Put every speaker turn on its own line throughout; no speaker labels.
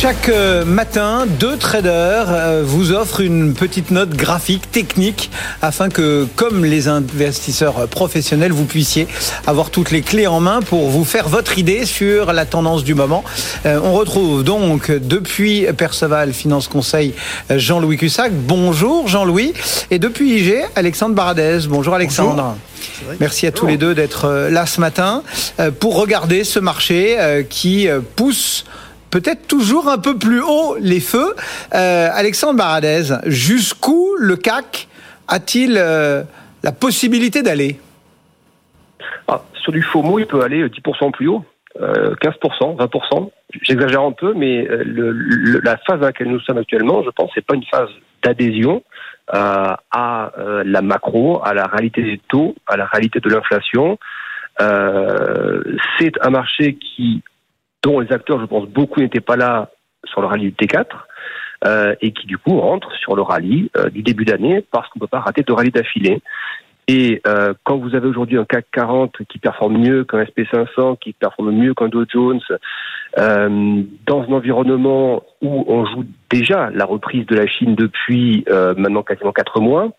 Chaque euh, matin, deux traders euh, vous offrent une petite note graphique, technique, afin que, comme les investisseurs professionnels, vous puissiez avoir toutes les clés en main pour vous faire votre idée sur la tendance du moment. Euh, on retrouve donc depuis Perceval Finance Conseil Jean-Louis Cussac. Bonjour Jean-Louis. Et depuis IG, Alexandre Baradez. Bonjour Alexandre. Merci à tous les deux d'être là ce matin pour regarder ce marché qui pousse peut-être toujours un peu plus haut les feux. Euh, Alexandre Baradez, jusqu'où le CAC a-t-il euh, la possibilité d'aller?
Ah, Sur du FOMO, il peut aller 10% plus haut. 15%, 20%, j'exagère un peu, mais euh, la phase à laquelle nous sommes actuellement, je pense, c'est pas une phase d'adhésion à la macro, à la réalité des taux, à la réalité de l'inflation. c'est un marché qui dont les acteurs, je pense, beaucoup n'étaient pas là sur le rallye du T4, euh, et qui du coup rentrent sur le rallye euh, du début d'année parce qu'on ne peut pas rater de rallye d'affilée. Et euh, quand vous avez aujourd'hui un CAC 40 qui performe mieux qu'un SP500, qui performe mieux qu'un Dow Jones, euh, dans un environnement où on joue déjà la reprise de la Chine depuis euh, maintenant quasiment quatre mois,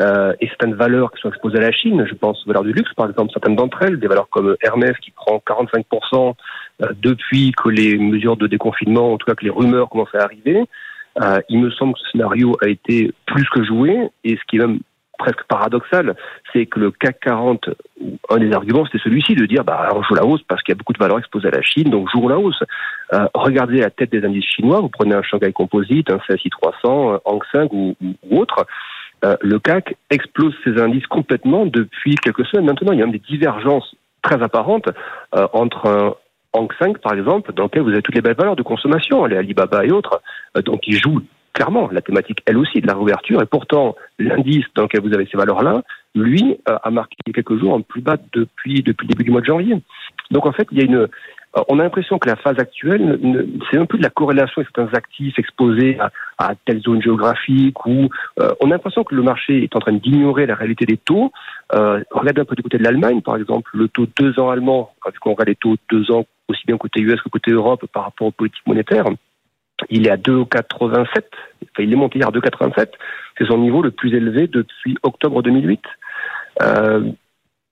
euh, et certaines valeurs qui sont exposées à la Chine, je pense aux valeurs du luxe, par exemple, certaines d'entre elles, des valeurs comme Hermès qui prend 45% euh, depuis que les mesures de déconfinement, en tout cas que les rumeurs commencent à arriver. Euh, il me semble que ce scénario a été plus que joué, et ce qui est même presque paradoxal, c'est que le CAC 40, un des arguments, c'était celui-ci de dire, bah, on joue la hausse parce qu'il y a beaucoup de valeurs exposées à la Chine, donc jouons la hausse. Euh, regardez la tête des indices chinois, vous prenez un Shanghai Composite, un CSI 300, un Hang Seng ou, ou autre, euh, le CAC explose ses indices complètement depuis quelques semaines. Maintenant, il y a même des divergences très apparentes euh, entre un Hang Seng, par exemple, dans lequel vous avez toutes les belles valeurs de consommation, les Alibaba et autres, euh, donc ils jouent clairement la thématique, elle aussi, de la réouverture, et pourtant, l'indice dans lequel vous avez ces valeurs-là, lui, a marqué quelques jours en plus bas depuis, depuis le début du mois de janvier. Donc en fait, il y a une, euh, on a l'impression que la phase actuelle, c'est un peu de la corrélation avec certains actifs exposés à, telle zone géographique ou euh, on a l'impression que le marché est en train d'ignorer la réalité des taux. Euh, regardez un peu du côté de l'Allemagne, par exemple, le taux deux ans allemand, quand on regarde les taux deux ans aussi bien côté US que côté Europe par rapport aux politiques monétaires, il est à 2,87. Enfin, il est monté hier à 2,87. C'est son niveau le plus élevé depuis octobre 2008. Euh,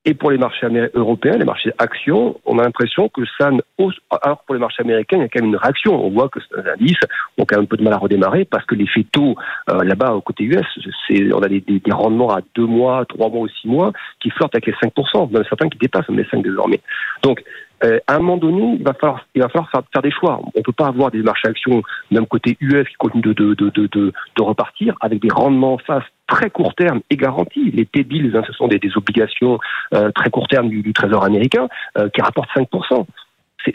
et pour les marchés européens, les marchés actions, on a l'impression que ça ne hausse. Alors pour les marchés américains, il y a quand même une réaction. On voit que ces indices ont quand même un peu de mal à redémarrer parce que les taux euh, là-bas au côté US, on a des, des, rendements à deux mois, trois mois ou six mois qui flirtent avec les 5%, même certains qui dépassent les 5 désormais. Donc euh, à un moment donné, il va falloir, il va falloir faire, des choix. On ne peut pas avoir des marchés actions, même côté US, qui continuent de, de, de, de, de repartir avec des rendements en face très court terme et garantis. Les T-bills, hein, ce sont des, des obligations euh, très court terme du, du Trésor américain euh, qui rapportent 5%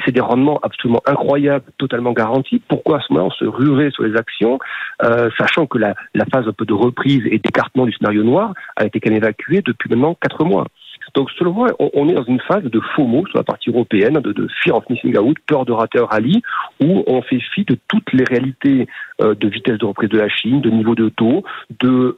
c'est des rendements absolument incroyables, totalement garantis. Pourquoi à ce moment-là on se ruerait sur les actions, euh, sachant que la, la, phase un peu de reprise et d'écartement du scénario noir a été quand même évacuée depuis maintenant quatre mois? Donc selon moi, on, est dans une phase de faux mots sur la partie européenne, de, fear of missing out, peur de rater un rallye, où on fait fi de toutes les réalités euh, de vitesse de reprise de la Chine, de niveau de taux, de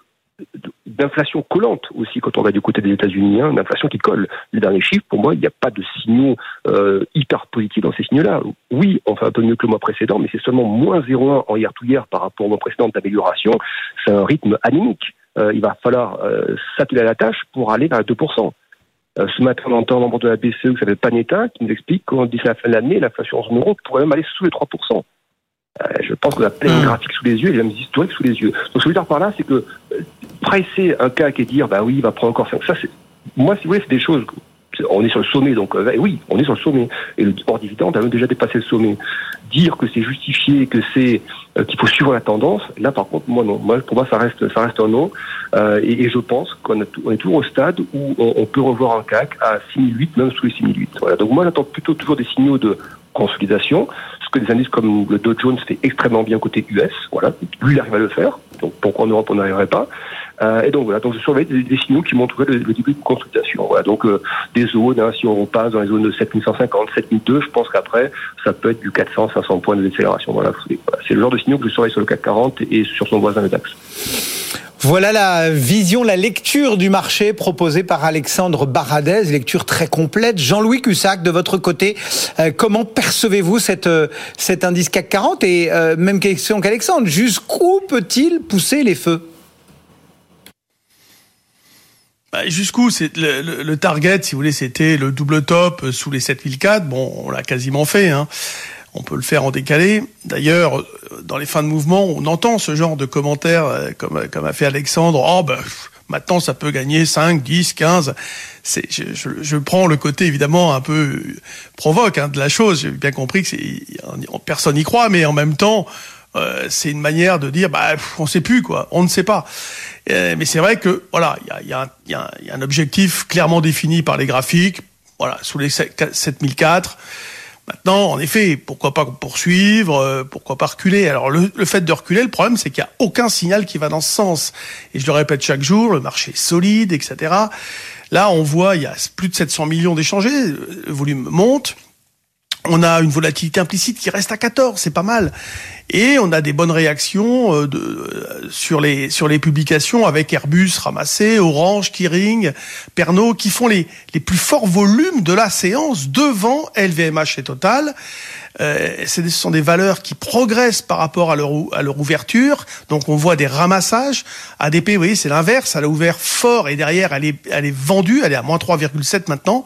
d'inflation collante aussi quand on va du côté des États-Unis, hein, une inflation qui colle. Les derniers chiffres, pour moi, il n'y a pas de signaux euh, hyper positifs dans ces signaux-là. Oui, on fait un peu mieux que le mois précédent, mais c'est seulement moins 0,1 en hier tout hier par rapport au mois précédent d'amélioration. C'est un rythme anémique. Euh, il va falloir euh, s'atteler à la tâche pour aller vers 2%. Euh, ce matin, on entend un membre de la BCE qui s'appelle Panetta qui nous explique qu'en d'ici la fin de l'année, l'inflation en zone euro pourrait même aller sous les 3%. Euh, je pense qu'on a plein de mmh. graphiques sous les yeux et même historiques sous les yeux. Donc, ce que je veux dire par là, c'est que euh, presser un CAC et dire, bah oui, il va prendre encore 5, ça, c'est, moi, si vous voulez, c'est des choses on est sur le sommet, donc euh, oui, on est sur le sommet. Et le hors dividende a même déjà dépassé le sommet. Dire que c'est justifié, que c'est euh, qu'il faut suivre la tendance, là par contre, moi non. Moi, pour moi, ça reste, ça reste un non. Euh, et, je pense qu'on est toujours au stade où on, peut revoir un CAC à 6008, même sous les 6008. Voilà. Donc moi, j'attends plutôt toujours des signaux de consolidation, ce que des indices comme le Dow Jones fait extrêmement bien côté US. Voilà, lui, il arrive à le faire. Donc pourquoi en Europe on n'arriverait pas? Euh, et donc voilà, donc je surveille des, signaux qui montrent le, le, début de consultation. Voilà, donc euh, des zones, hein, si on repasse dans les zones de 7150, 7002, je pense qu'après ça peut être du 400, 500 points de décélération. Voilà, c'est le genre de signaux que je surveille sur le CAC 40 et sur son voisin le DAX.
Voilà la vision, la lecture du marché proposée par Alexandre Baradez, lecture très complète. Jean-Louis Cussac, de votre côté, euh, comment percevez-vous cet indice CAC 40 Et même question qu'Alexandre, jusqu'où peut-il pousser les feux?
Bah, Jusqu'où c'est le, target, si vous voulez, c'était le double top sous les 7004. Bon, on l'a quasiment fait. Hein on peut le faire en décalé. D'ailleurs, dans les fins de mouvement, on entend ce genre de commentaires, euh, comme, a fait Alexandre. Oh, ben, maintenant, ça peut gagner 5, 10, 15. C'est, je, je, je, prends le côté évidemment un peu provoque hein, de la chose. J'ai bien compris que personne n'y croit, mais en même temps, euh, c'est une manière de dire, bah, on sait plus quoi, on ne sait pas. Euh, mais c'est vrai que voilà, il y a, un objectif clairement défini par les graphiques. Voilà, sous les 7004. Maintenant, en effet, pourquoi pas poursuivre, euh, pourquoi pas reculer? Alors le, fait de reculer, le problème, c'est qu'il n'y a aucun signal qui va dans ce sens. Et je le répète chaque jour, le marché est solide, etc. Là, on voit, il y a plus de 700 millions d'échangés, le volume monte. On a une volatilité implicite qui reste à 14, c'est pas mal. Et on a des bonnes réactions euh, euh, sur les sur les publications avec Airbus ramassé, Orange, Kering, Pernod qui font les les plus forts volumes de la séance devant LVMH et Total. Euh, ce sont des valeurs qui progressent par rapport à leur, à leur ouverture. Donc on voit des ramassages. ADP, vous voyez, c'est l'inverse. Elle a ouvert fort et derrière, elle est, elle est vendue. Elle est à moins 3,7 maintenant.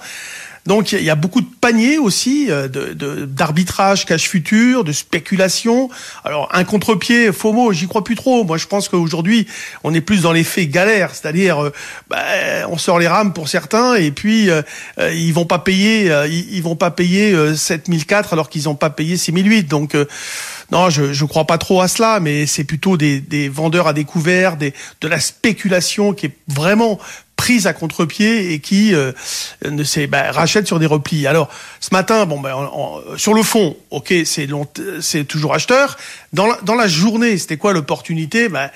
Donc il y a beaucoup de paniers aussi euh, d'arbitrage cash futur, de spéculation. Alors un contre-pied, mot, j'y crois plus trop. Moi je pense qu'aujourd'hui on est plus dans l'effet galère, c'est-à-dire euh, bah, on sort les rames pour certains et puis euh, ils vont pas payer, ils, vont pas payer 7004 alors qu'ils ont pas payé 6008. Donc non, je je crois pas trop à cela, mais c'est plutôt des, des vendeurs à découvert, des de la spéculation qui est vraiment prise à contre-pied et qui euh, ne bah, rachète sur des replis. Alors ce matin, bon ben sur le fond, ok, c'est toujours acheteur. Dans la, dans la journée, c'était quoi l'opportunité? Ben,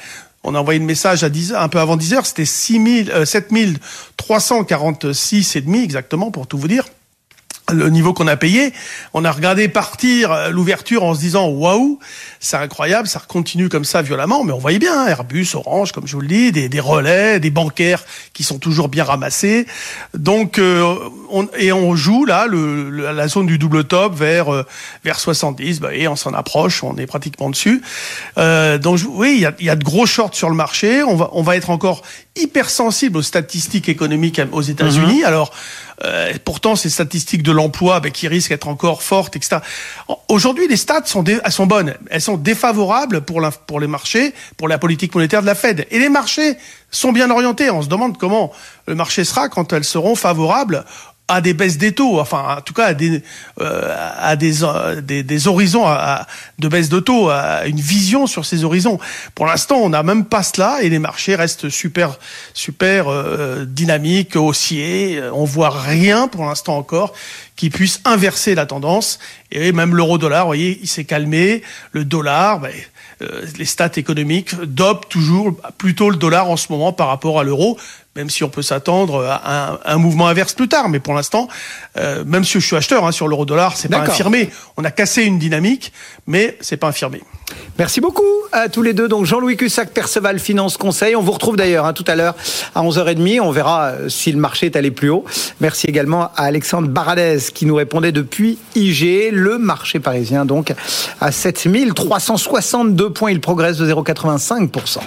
on a envoyé le message à 10 un peu avant 10 heures, c'était 6000 euh, 7346 et demi exactement pour tout vous dire le niveau qu'on a payé. On a regardé partir euh, l'ouverture en se disant waouh, c'est incroyable, ça continue comme ça violemment. Mais on voyait bien hein, Airbus, Orange, comme je vous le dis, des, des, relais, des bancaires qui sont toujours bien ramassés. Donc euh, on, et on joue là le, la zone du double top vers euh, vers 70. Bah, et on s'en approche, on est pratiquement dessus. Euh, donc oui, il y a, y a, de gros shorts sur le marché. On va on va être encore hypersensible aux statistiques économiques aux États-Unis. Mhm. Alors euh, pourtant, ces statistiques de l'emploi ben, qui risquent d'être encore fortes, etc. Aujourd'hui, les stats sont, elles sont bonnes. Elles sont défavorables pour, la, pour les marchés, pour la politique monétaire de la Fed. Et les marchés sont bien orientés. On se demande comment le marché sera quand elles seront favorables à des baisses des taux, enfin en tout cas à des euh, à des, euh, des, des horizons à, de baisse de taux, à une vision sur ces horizons. Pour l'instant, on n'a même pas cela et les marchés restent super super euh, dynamiques, haussiers. On voit rien pour l'instant encore qui puisse inverser la tendance. Et même l'euro-dollar, vous voyez, il s'est calmé. Le dollar, euh, les stats économiques dopent toujours plutôt le dollar en ce moment par rapport à l'euro même si on peut s'attendre à un, mouvement inverse plus tard. Mais pour l'instant, euh, même si je suis acheteur hein, sur l'euro-dollar, c'est pas infirmé. On a cassé une dynamique, mais c'est pas infirmé.
Merci beaucoup à tous les deux. Donc Jean-Louis Cussac, Perceval Finance Conseil. On vous retrouve d'ailleurs hein, tout à l'heure à 11h30. On verra euh, si le marché est allé plus haut. Merci également à Alexandre Baradez qui nous répondait depuis IG. Le marché parisien donc à 7362 points. Il progresse de 0,85%.